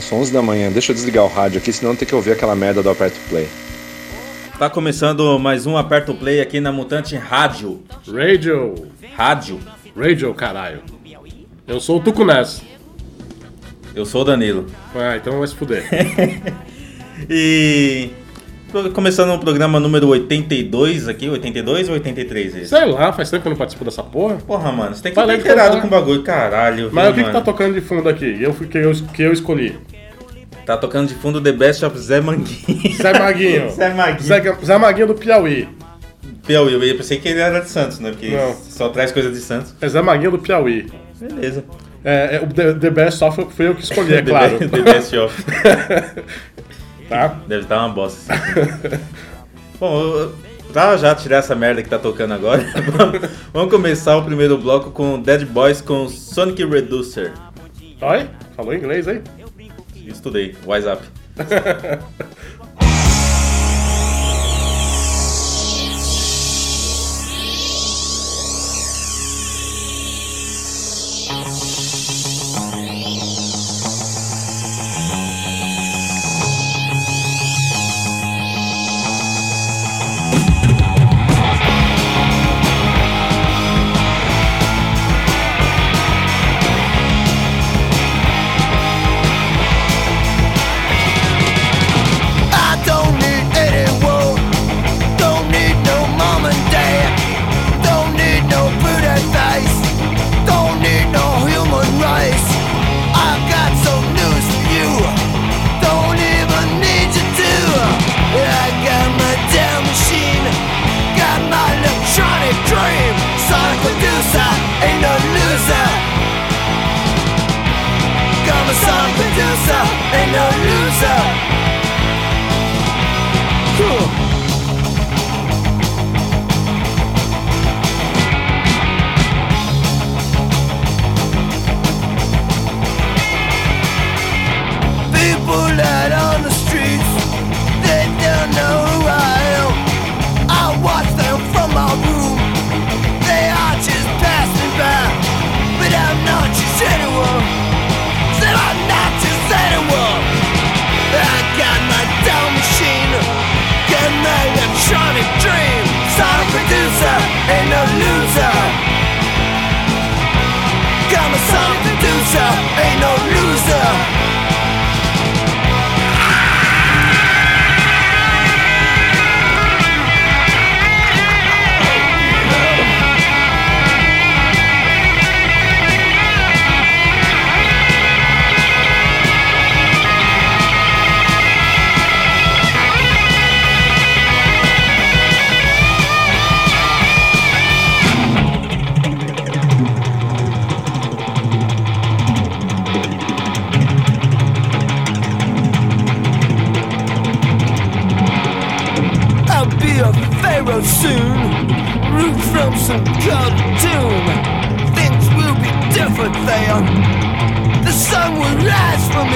Às 11 da manhã, deixa eu desligar o rádio aqui, senão tem que ouvir aquela merda do Aperto Play. Tá começando mais um Aperto Play aqui na Mutante Rádio. Radio. Rádio. Radio, caralho. Eu sou o Tucunés. Eu sou o Danilo. Ah, então vai se fuder. E. Começando o programa número 82 aqui, 82 ou 83 esse? Sei lá, faz tempo que eu não participo dessa porra. Porra, mano, você tem que estar inteirado com o bagulho, caralho. Mas viu, o que, que tá mano? tocando de fundo aqui? Eu, que, eu, que eu escolhi. Tá tocando de fundo The Best of Zé Manguinho. Zé Maguinho. Zé Maguinho. Zé, Zé Maguinho do Piauí. Piauí, eu pensei que ele era de Santos, né? Porque Não. só traz coisa de Santos. É Zé Maguinho do Piauí. Beleza. É, é, o The, The Best of foi eu que escolhi, é claro. The Best of. tá? Deve estar uma bosta. assim. Bom, eu- pra já tirar essa merda que tá tocando agora, vamos- vamos começar o primeiro bloco com Dead Boys com Sonic Reducer. Oi? Falou inglês aí? Estudei, Wise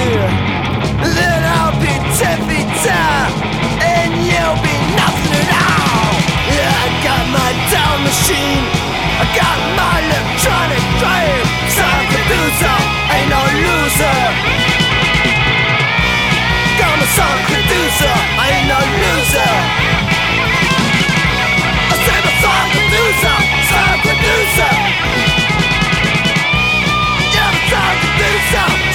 here. Then I'll be ten feet and you'll be nothing at all. Yeah, I got my down machine. I got my electronic drive. Sonic producer, ain't no loser. Got my song producer, I ain't no loser. I say my song producer, producer. Yeah, my song producer.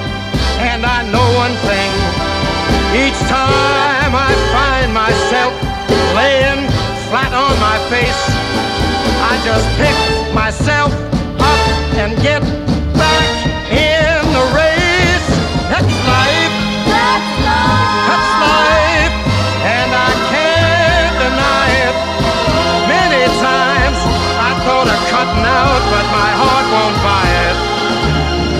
And I know one thing. Each time I find myself laying flat on my face, I just pick myself up and get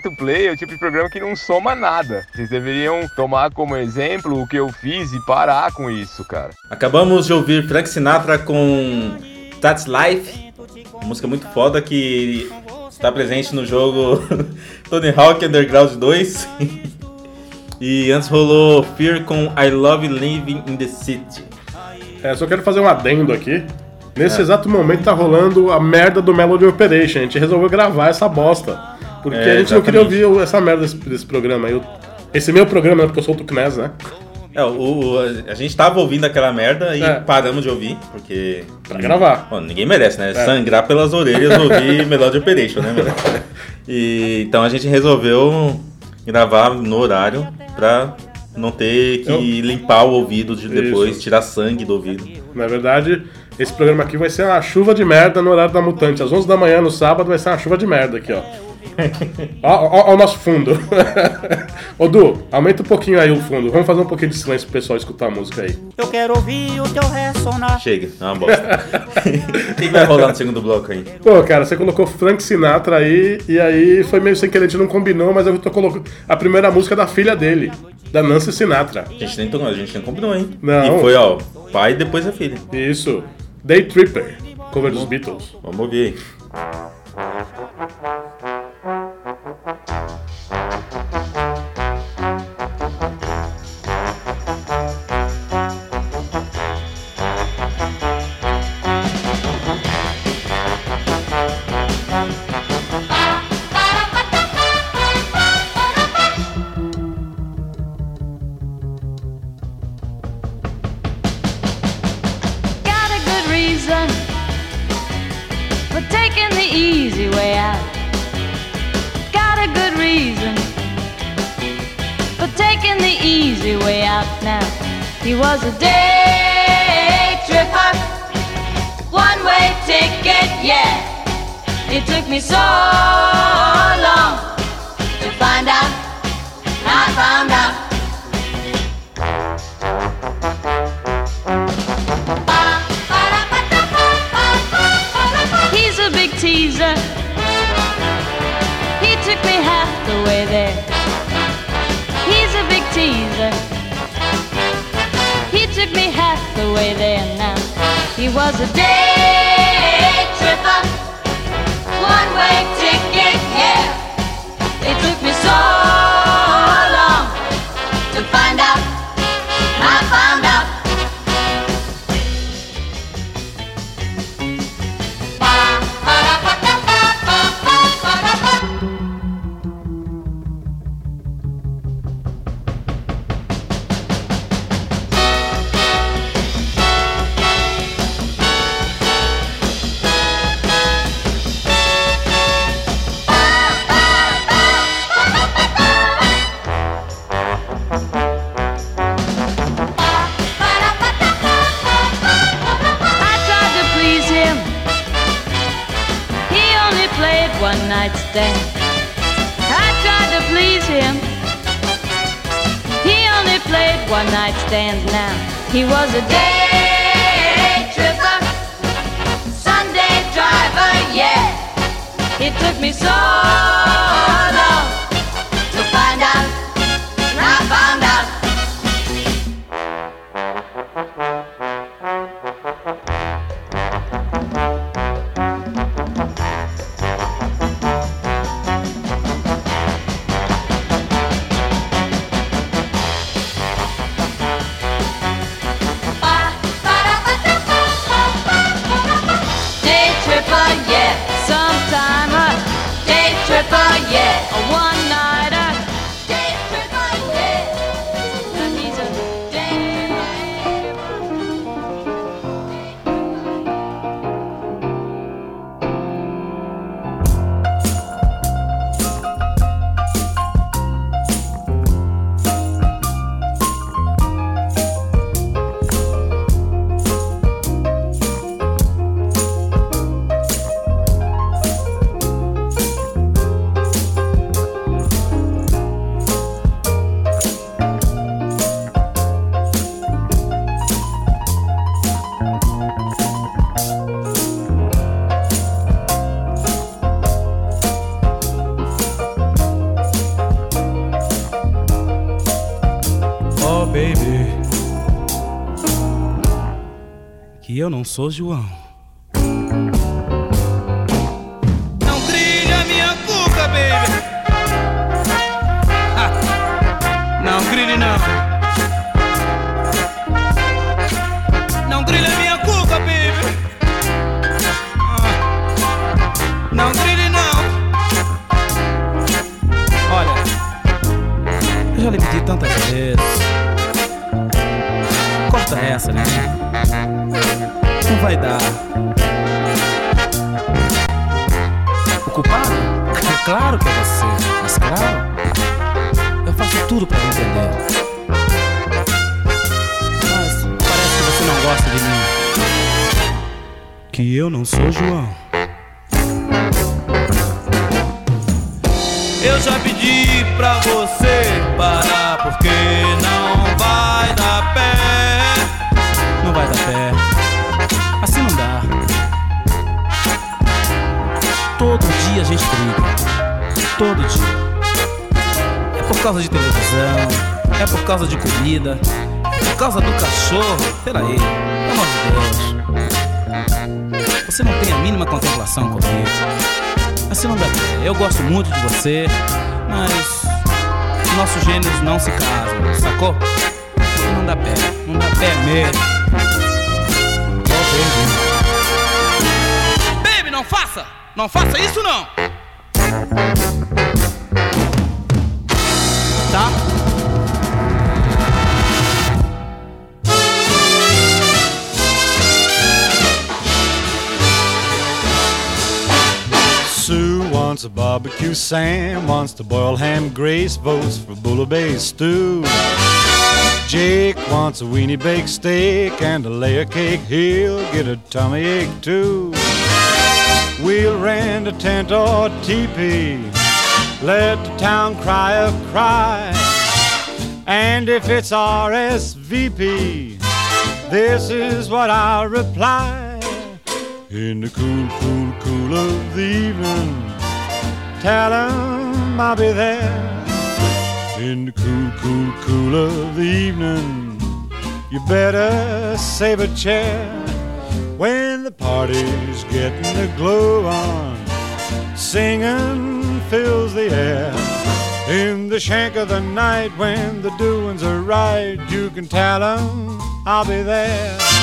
Que o Aperto Play é o tipo de programa que não soma nada. Vocês deveriam tomar como exemplo o que eu fiz e parar com isso, cara. Acabamos de ouvir Frank Sinatra com That's Life, uma música muito foda que está presente no jogo Tony Hawk Underground 2. e antes rolou Fear com I Love Living in the City. É, só quero fazer um adendo aqui. Nesse exato momento tá rolando a merda do Melody Operation. A gente resolveu gravar essa bosta. Porque É, a gente não queria ouvir essa merda desse, desse programa aí. Esse meu programa? Porque eu sou o Tucnés, né? É, o, o- a gente tava ouvindo aquela merda e É. paramos de ouvir, porque. Pra gravar. Bom, ninguém merece, né? É. Sangrar pelas orelhas ouvir Melody Operation, né, meu? E, então a gente resolveu gravar no horário pra não ter que Eu- limpar o ouvido de depois, Isso. tirar sangue do ouvido. Na verdade, esse programa aqui vai ser uma chuva de merda no horário da Mutante. Às 11 da manhã no sábado vai ser uma chuva de merda aqui, ó. ó, ó, ó o nosso fundo. Ô Du, aumenta um pouquinho aí o fundo. Vamos fazer um pouquinho de silêncio pro pessoal escutar a música aí. Eu quero ouvir o teu ressonar. Chega, é uma bosta. O que vai rolar no segundo bloco aí? Pô, cara, você colocou Frank Sinatra aí, e aí foi meio sem querer, a gente não combinou, mas eu tô colocando a primeira música da filha dele, da Nancy Sinatra. A gente nem, a gente nem combinou, hein? Não. E foi, ó, pai e depois a filha. Isso. Day Tripper, cover dos Beatles. Vamos ouvir night now. He was a day tripper, Sunday driver, yeah. It took me so long to find out. Eu não sou João. Não trilha minha cuca, baby. Ah, não grille não. Não grille minha cuca, baby. Ah, não grille não. Olha, eu já lhe pedi tantas vezes. Corta essa, né? Não vai dar. O culpado? É claro que é você. Mas claro, eu faço tudo pra entender. Mas parece que você não gosta de mim. Que eu não sou João. Eu já pedi pra você parar porque não. Não vai dar pé. Assim não dá. Todo dia a gente briga. Todo dia. É por causa de televisão. É por causa de comida. É por causa do cachorro. Peraí. Pelo amor de Deus. Você não tem a mínima contemplação comigo. Assim não dá pé. Eu gosto muito de você, mas nossos gênios não se casam, sacou? Não dá pé, não dá pé mesmo. Baby. Não faça! Não faça isso não! Tá? Sue wants a barbecue, Sam wants to boil ham, Grace votes for Bulla Bay stew. Jake wants a weenie baked steak and a layer cake. He'll get a tummy ache too. We'll rent a tent or a teepee. Let the town cry a cry. And if it's RSVP, this is what I'll reply. In the cool, cool, cool of the evening, tell 'em I'll be there. In the cool, cool, cool of the evening, you better save a chair. When the party's getting the glow on, singing fills the air. In the shank of the night, when the doings are right, you can tell 'em I'll be there.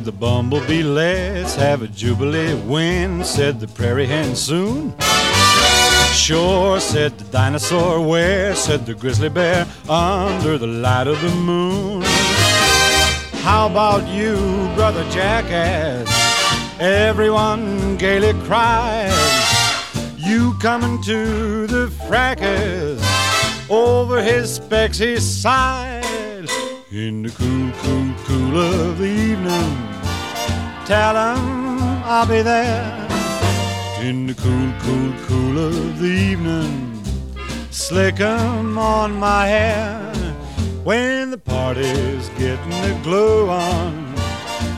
Said the bumblebee, let's have a jubilee. When said the prairie hen soon? Sure, said the dinosaur. Where said the grizzly bear? Under the light of the moon. How about you, brother jackass? Everyone gaily cried. You coming to the fracas? Over his specs he sighed. In the cool, cool, cool of the evening, tell I'll be there. In the cool, cool, cool of the evening, slick 'em on my hair. When the party's getting the glow on,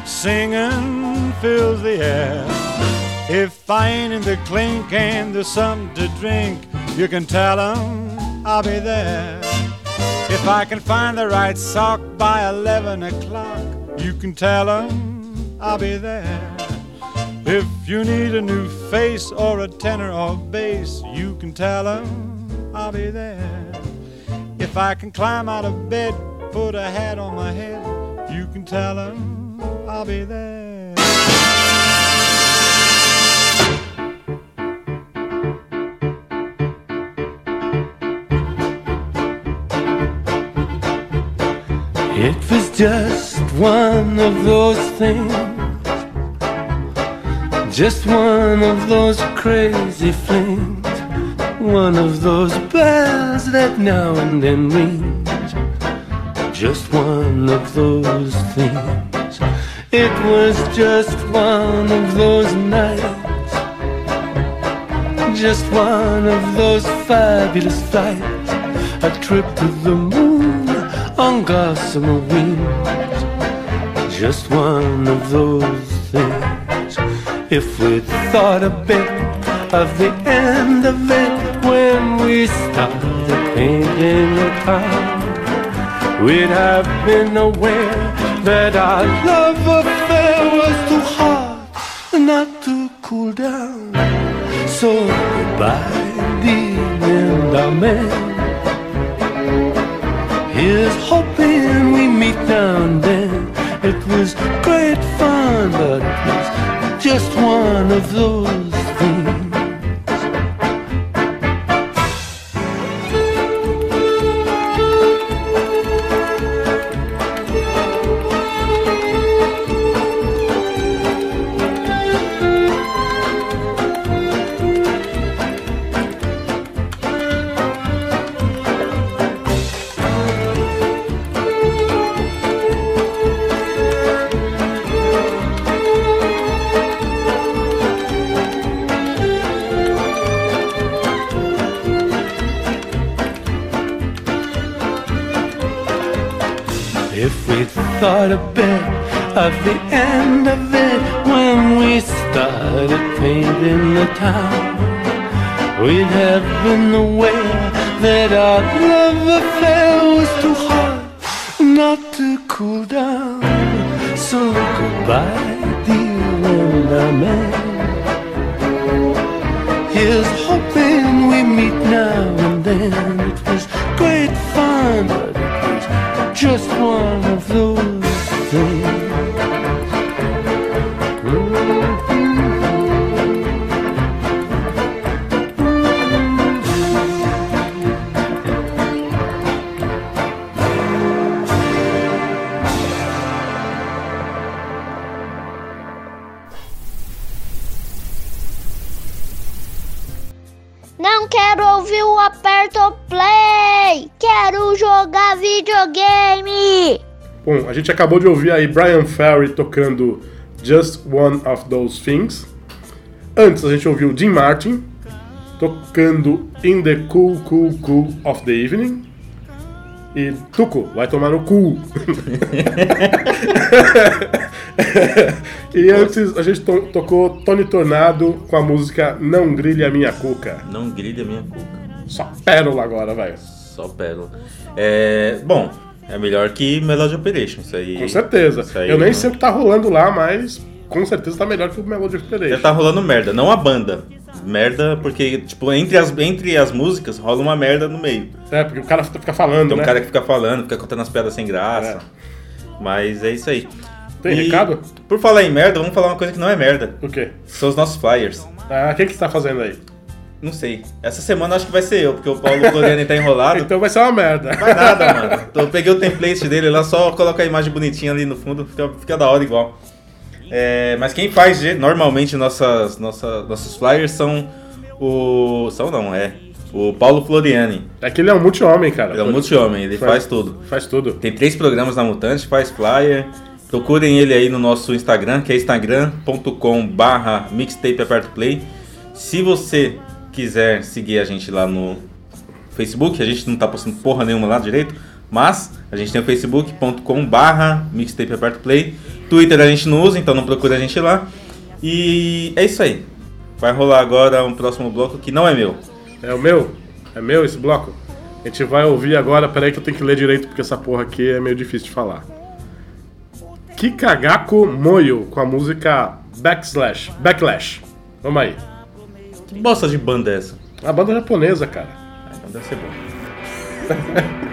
singing fills the air. If I ain't in the clink and there's something to drink, you can tell 'em I'll be there. If I can find the right sock by 11 o'clock, you can tell tell 'em I'll be there. If you need a new face or a tenor or bass, you can tell tell 'em I'll be there. If I can climb out of bed, put a hat on my head, you can tell tell 'em I'll be there. It was just one of those things, just one of those crazy flings, one of those bells that now and then rings, just one of those things. It was just one of those nights, just one of those fabulous flights, a trip to the moon on gossamer wings. Just one of those things. If we'd thought a bit of the end of it when we started painting the town, we'd have been aware that our love affair was too hot not to cool down. So goodbye, dear, and amen. Here's hoping we meet down there. It was great fun, but it was just one of those things. Town, we'd have been aware a gente acabou de ouvir aí Brian Ferry tocando Just One of Those Things. Antes a gente ouviu Jim Martin tocando In the Cool Cool Cool of the Evening. E Tuco, vai tomar no cu. e antes a gente to- tocou Tony Tornado com a música Não Grilhe a Minha Cuca. Não gride a minha cuca. Só pérola agora, velho. Só pérola. É, bom, é melhor que Melody Operation, isso aí. Com certeza. Aí Eu nem não- sei o que tá rolando lá, mas com certeza tá melhor que o Melody Operation. Já tá rolando merda, não a banda. Merda, porque, tipo, entre as, entre as músicas rola uma merda no meio. É, porque o cara fica falando, Tem um né? cara que fica falando, fica contando as piadas sem graça. Mas é isso aí. Tem recado? Por falar em merda, vamos falar uma coisa que não é merda. O quê? São os nossos flyers. Ah, o que que você tá fazendo aí? Não sei. Essa semana acho que vai ser eu, porque o Paulo Floriani tá enrolado. Então vai ser uma merda. Vai nada, mano. Então, Eu peguei o template dele lá, só coloca a imagem bonitinha ali no fundo, fica, fica da hora igual. É, mas quem faz normalmente nossas, nossa, nossos flyers são o. São não, é. O Paulo Floriani. É que ele é um multi-homem, cara. Ele é um multi-homem, ele faz tudo. Faz tudo. Tem três programas na Mutante, faz flyer. Procurem ele aí no nosso Instagram, que é instagram.com barra mixtape aperto play. Se você quiser seguir a gente lá no Facebook, a gente não tá postando porra nenhuma lá direito, mas a gente tem o facebook.com barra mixtape aperto play. Twitter a gente não usa, então não procura a gente lá. E é isso aí. Vai rolar agora um próximo bloco que não é meu. É o meu? É meu esse bloco? A gente vai ouvir agora, peraí que eu tenho que ler direito porque essa porra aqui é meio difícil de falar. Kikagaku Moyo com a música Backslash. Backlash. Vamos aí. Que bosta de banda é essa? A banda japonesa, cara. Ah, então deve ser bom.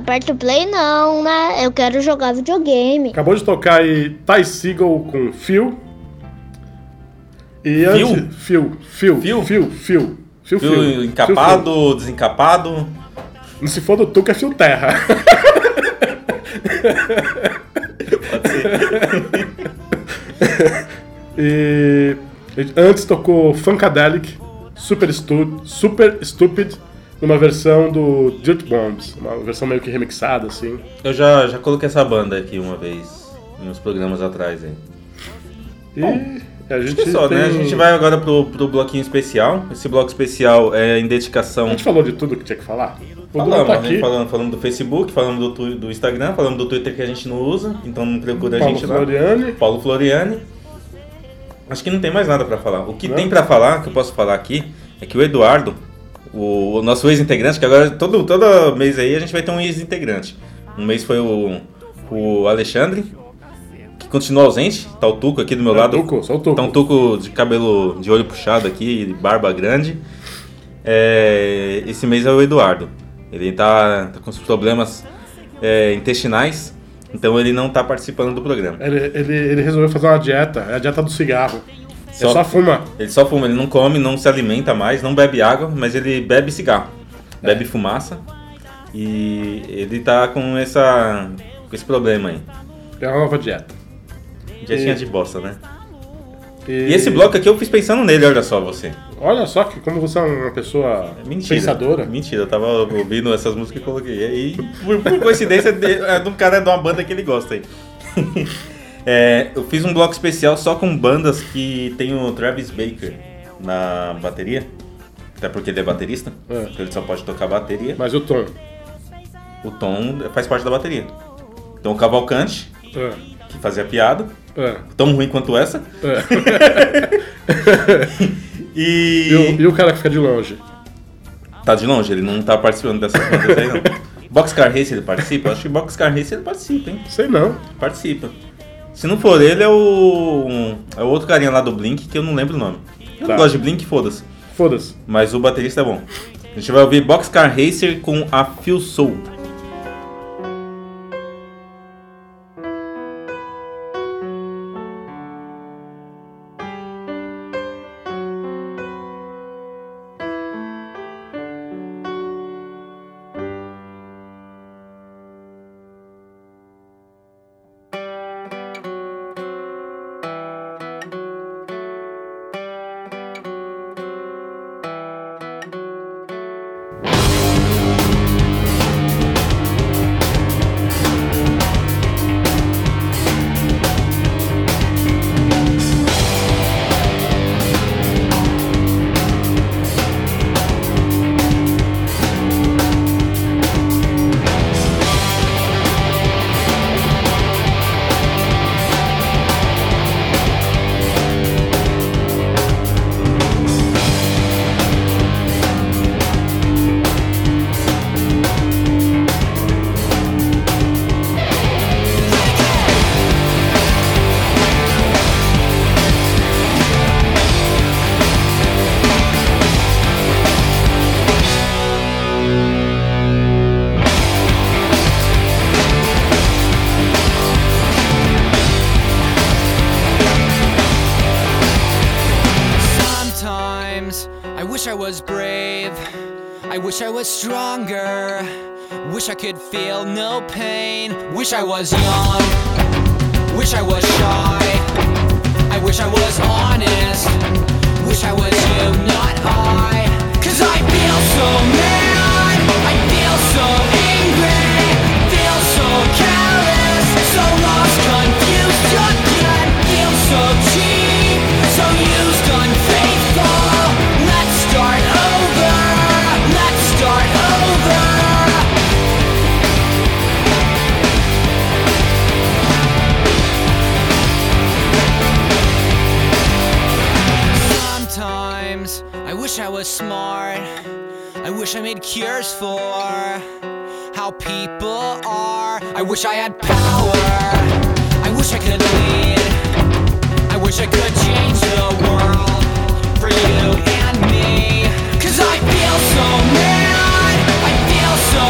Aperta o play não, né? Eu quero jogar videogame. Acabou de tocar aí Ty Seagull com Phil. E Phil? antes. Phil. Phil. Phil. Phil. Phil. Phil. Fio encapado, desencapado. Não se for do Tuca, é Phil Terra. e antes tocou Funkadelic, Super, Stu, Super Stupid, numa versão do Dirt Bombs, uma versão meio que remixada, assim. Eu já, já coloquei essa banda aqui uma vez, uns programas atrás aí. E a Acho gente que só, né? A tem- gente vai agora pro, pro bloquinho especial. Esse bloco especial é em dedicação. A gente falou de tudo que tinha que falar? Falamos, tá aqui. falando, falando do Facebook, falando do, do Instagram, falando do Twitter que a gente não usa, então não procura a Paulo gente Floriani. lá. Paulo Floriani. Acho que não tem mais nada pra falar. O que Não? tem pra falar, que eu posso falar aqui, é que o Eduardo, o, o nosso ex-integrante, que agora todo, todo mês aí a gente vai ter um ex-integrante. Um mês foi o, o Alexandre, que continua ausente, tá o Tuco aqui do meu lado. Tuco, só o Tuco. Tá um Tuco de cabelo de olho puxado aqui, barba grande. É, esse mês é o Eduardo. Ele tá, tá com problemas é, intestinais, então ele não tá participando do programa. Ele, ele, ele resolveu fazer uma dieta, é a dieta do cigarro. Ele só fuma. Ele só fuma, ele não come, não se alimenta mais, não bebe água, mas ele bebe cigarro, bebe fumaça. E ele tá com essa com esse problema aí. É uma nova dieta. Dietinha E- de bosta, né? E esse bloco aqui eu fiz pensando nele, olha só você. Olha só que como você é uma pessoa Mentira. pensadora. Mentira, eu tava ouvindo essas músicas e coloquei. E aí, por, por coincidência, é de um cara de uma banda que ele gosta aí. É, eu fiz um bloco especial só com bandas que tem o Travis Baker na bateria. Até porque ele é baterista. É. Então ele só pode tocar bateria. Mas o tom. O tom faz parte da bateria. Então o Cavalcante, É. que fazia piada. É. Tão ruim quanto essa. e... E, o, e o cara que fica de longe. Tá de longe, ele não tá participando dessas bandas aí, não. Boxcar Race ele participa? Acho que Boxcar Race ele participa, hein? Sei não. Participa. Se não for ele, é o. É o outro carinha lá do Blink que eu não lembro o nome. Eu Tá. não gosto de Blink, foda-se. Foda-se. Mas o baterista é bom. A gente vai ouvir Boxcar Racer com a Feel Soul. Wish I was shy. I wish I was honest. Wish I was you, not I. Cause I feel so mad. I feel so angry. Feel so careless. So lost, confused again. wish I made cures for how people are. I wish I had power. I wish I could lead. I wish I could change the world for you and me. Cause I feel so mad. I feel so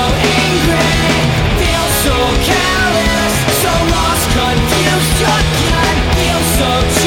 angry. I feel so careless. So lost, confused again. Feel so.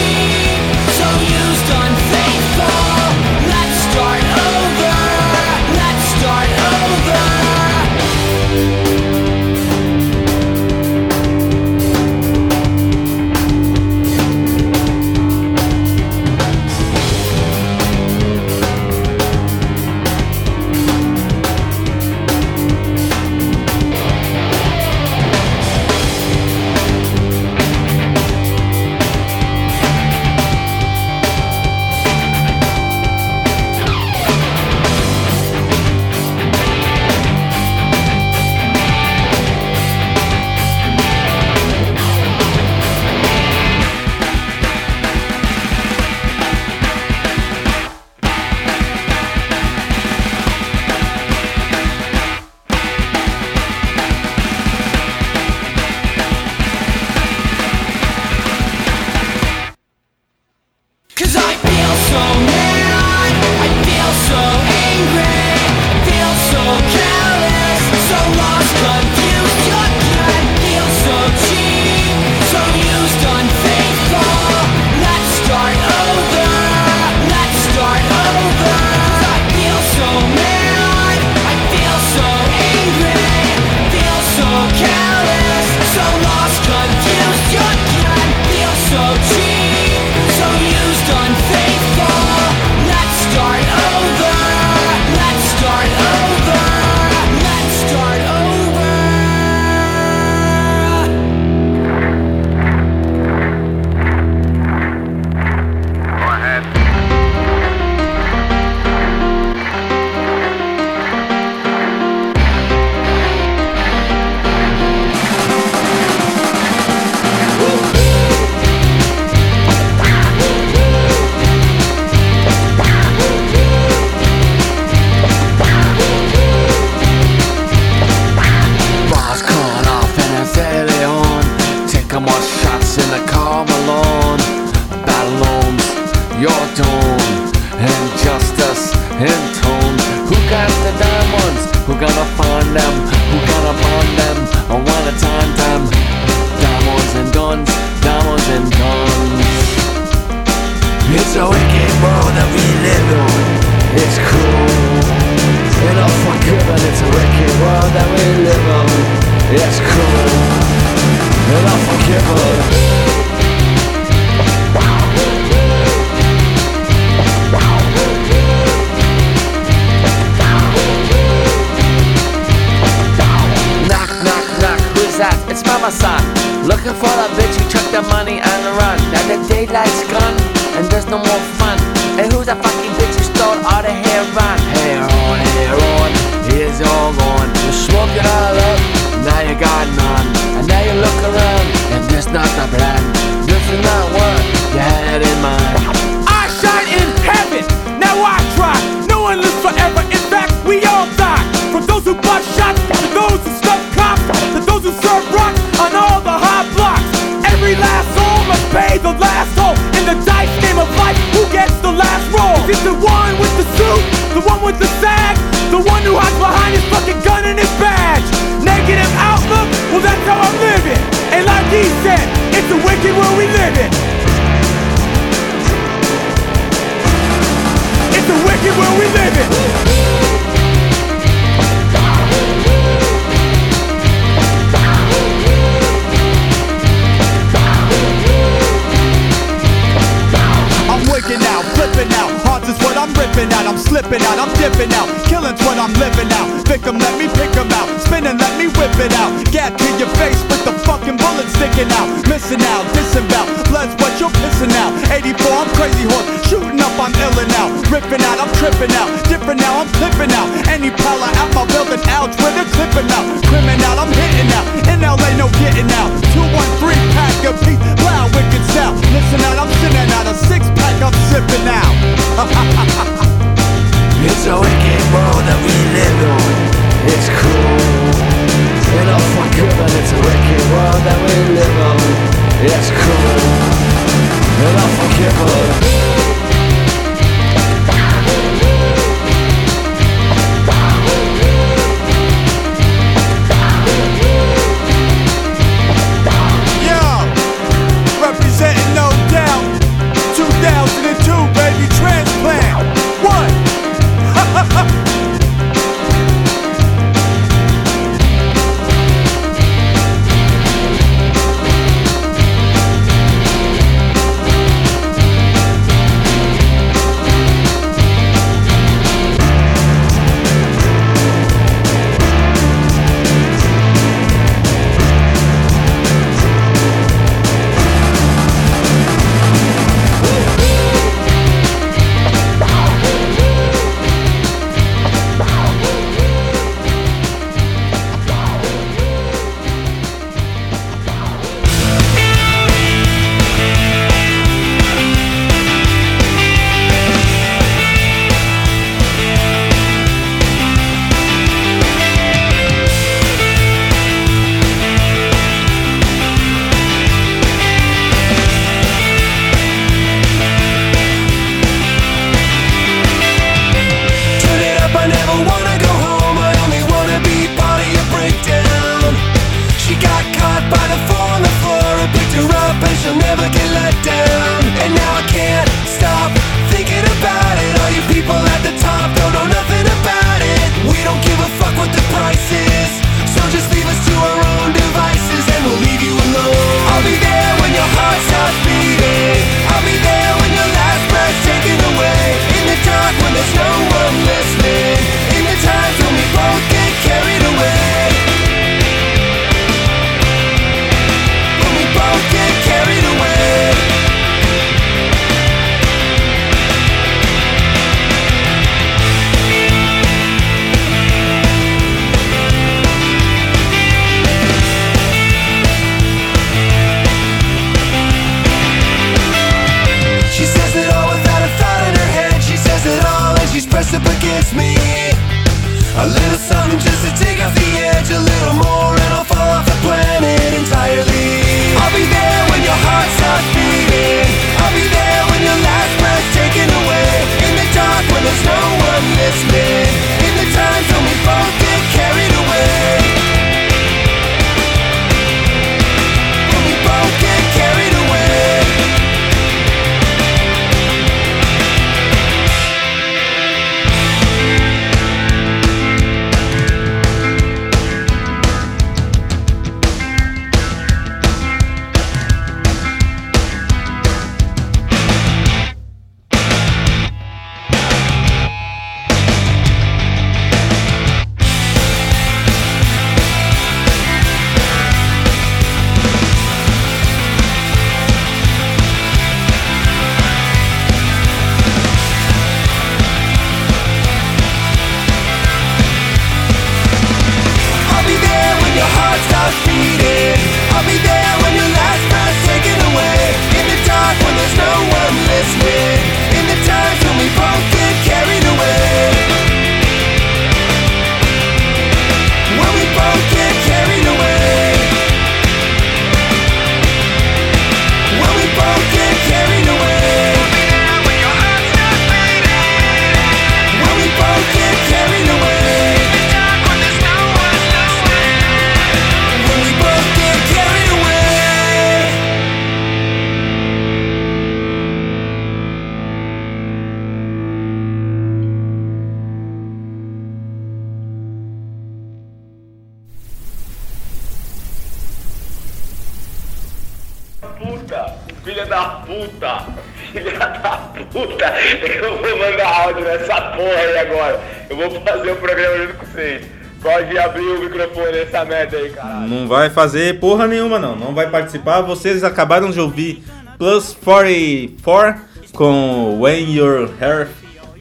Merda aí, caralho. Não vai fazer porra nenhuma, não. Não vai participar. Vocês acabaram de ouvir Plus 44 com When Your Heart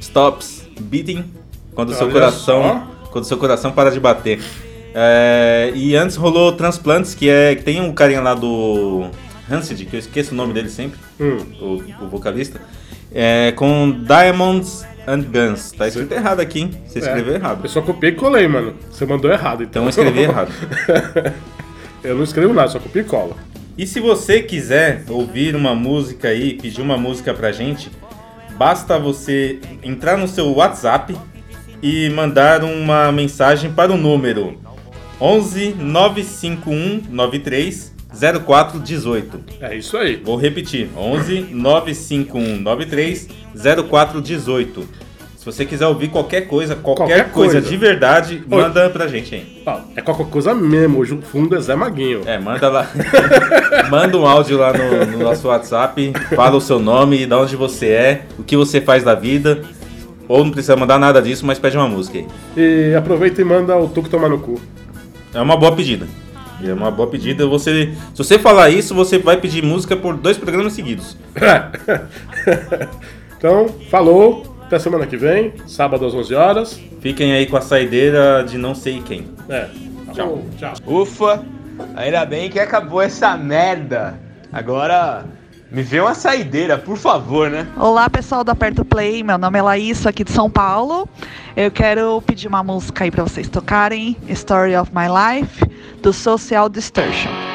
Stops Beating. Quando seu coração. Quando seu coração para de bater. É, e antes rolou Transplantes, que é. que tem um carinha lá do. Hansid, que eu esqueço o nome dele sempre. Hum. O, o vocalista. É, com Diamonds and Guns. Tá escrito errado aqui, hein? Você escreveu É, errado. Eu só copiei e colei, mano. Você mandou errado, então. Então eu escrevi errado. eu não escrevo nada, só copio e cola. E se você quiser ouvir uma música aí, pedir uma música pra gente, basta você entrar no seu WhatsApp e mandar uma mensagem para o número 11 951 93 0418. É isso aí. Vou repetir: 11 951 93 0418. Se você quiser ouvir qualquer coisa, qualquer, Qualquer coisa, coisa. de verdade, Oi. manda pra gente aí. É qualquer coisa mesmo. Hoje o fundo é Zé Maguinho. É, manda lá. manda um áudio lá no, no nosso WhatsApp, fala o seu nome, de onde você é, o que você faz da vida. Ou não precisa mandar nada disso, mas pede uma música aí. E aproveita e manda o Tuco tomar no cu. É uma boa pedida. É uma boa pedida. Você, se você falar isso, você vai pedir música por dois programas seguidos. Então, falou. Até semana que vem, sábado às 11 horas. Fiquem aí com a saideira de não sei quem. É. Tchau. Tchau. Ufa, ainda bem que acabou essa merda. Agora, me vê uma saideira, por favor, né? Olá pessoal do Aperto Play, meu nome é Laís, aqui de São Paulo. Eu quero pedir uma música aí pra vocês tocarem, Story of My Life, do Social Distortion.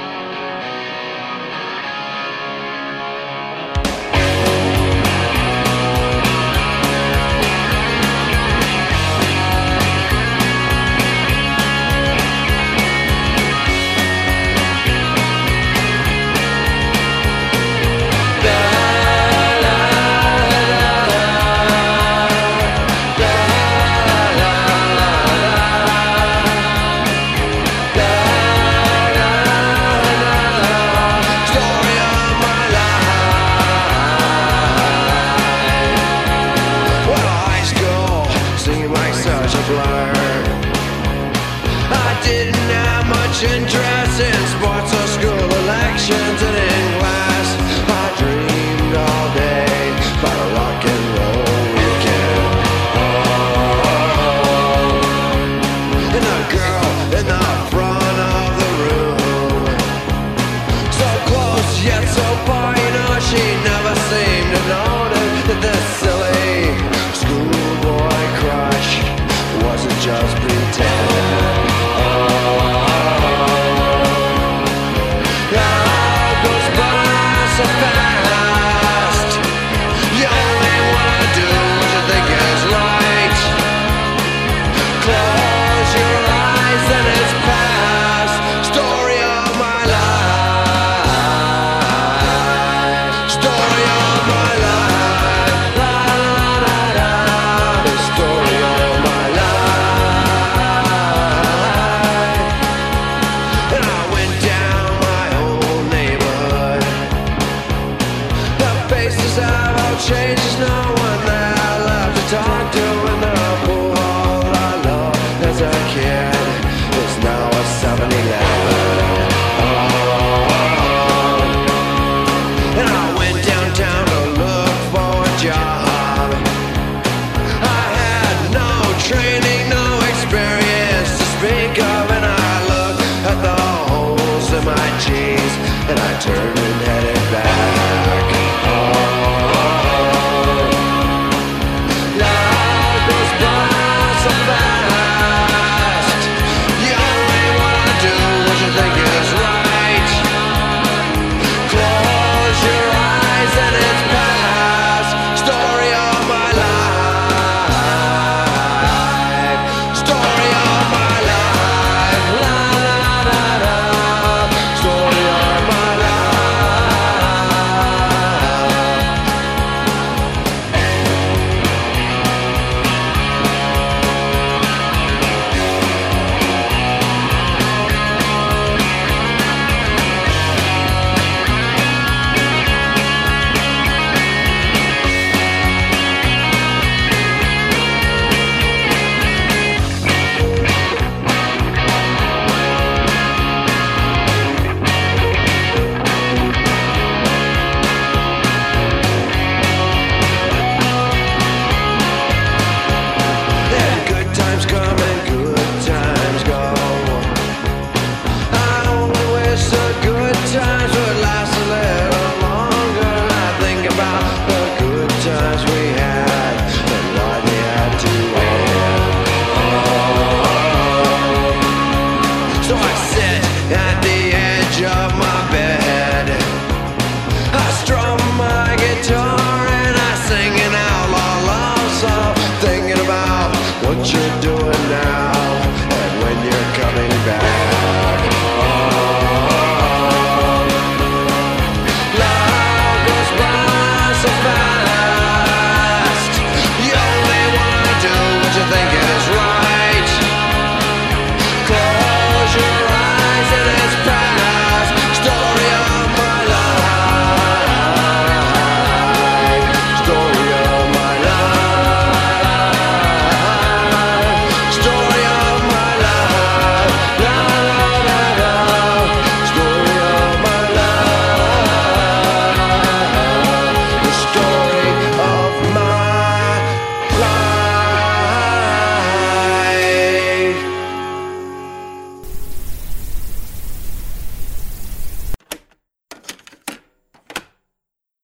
return.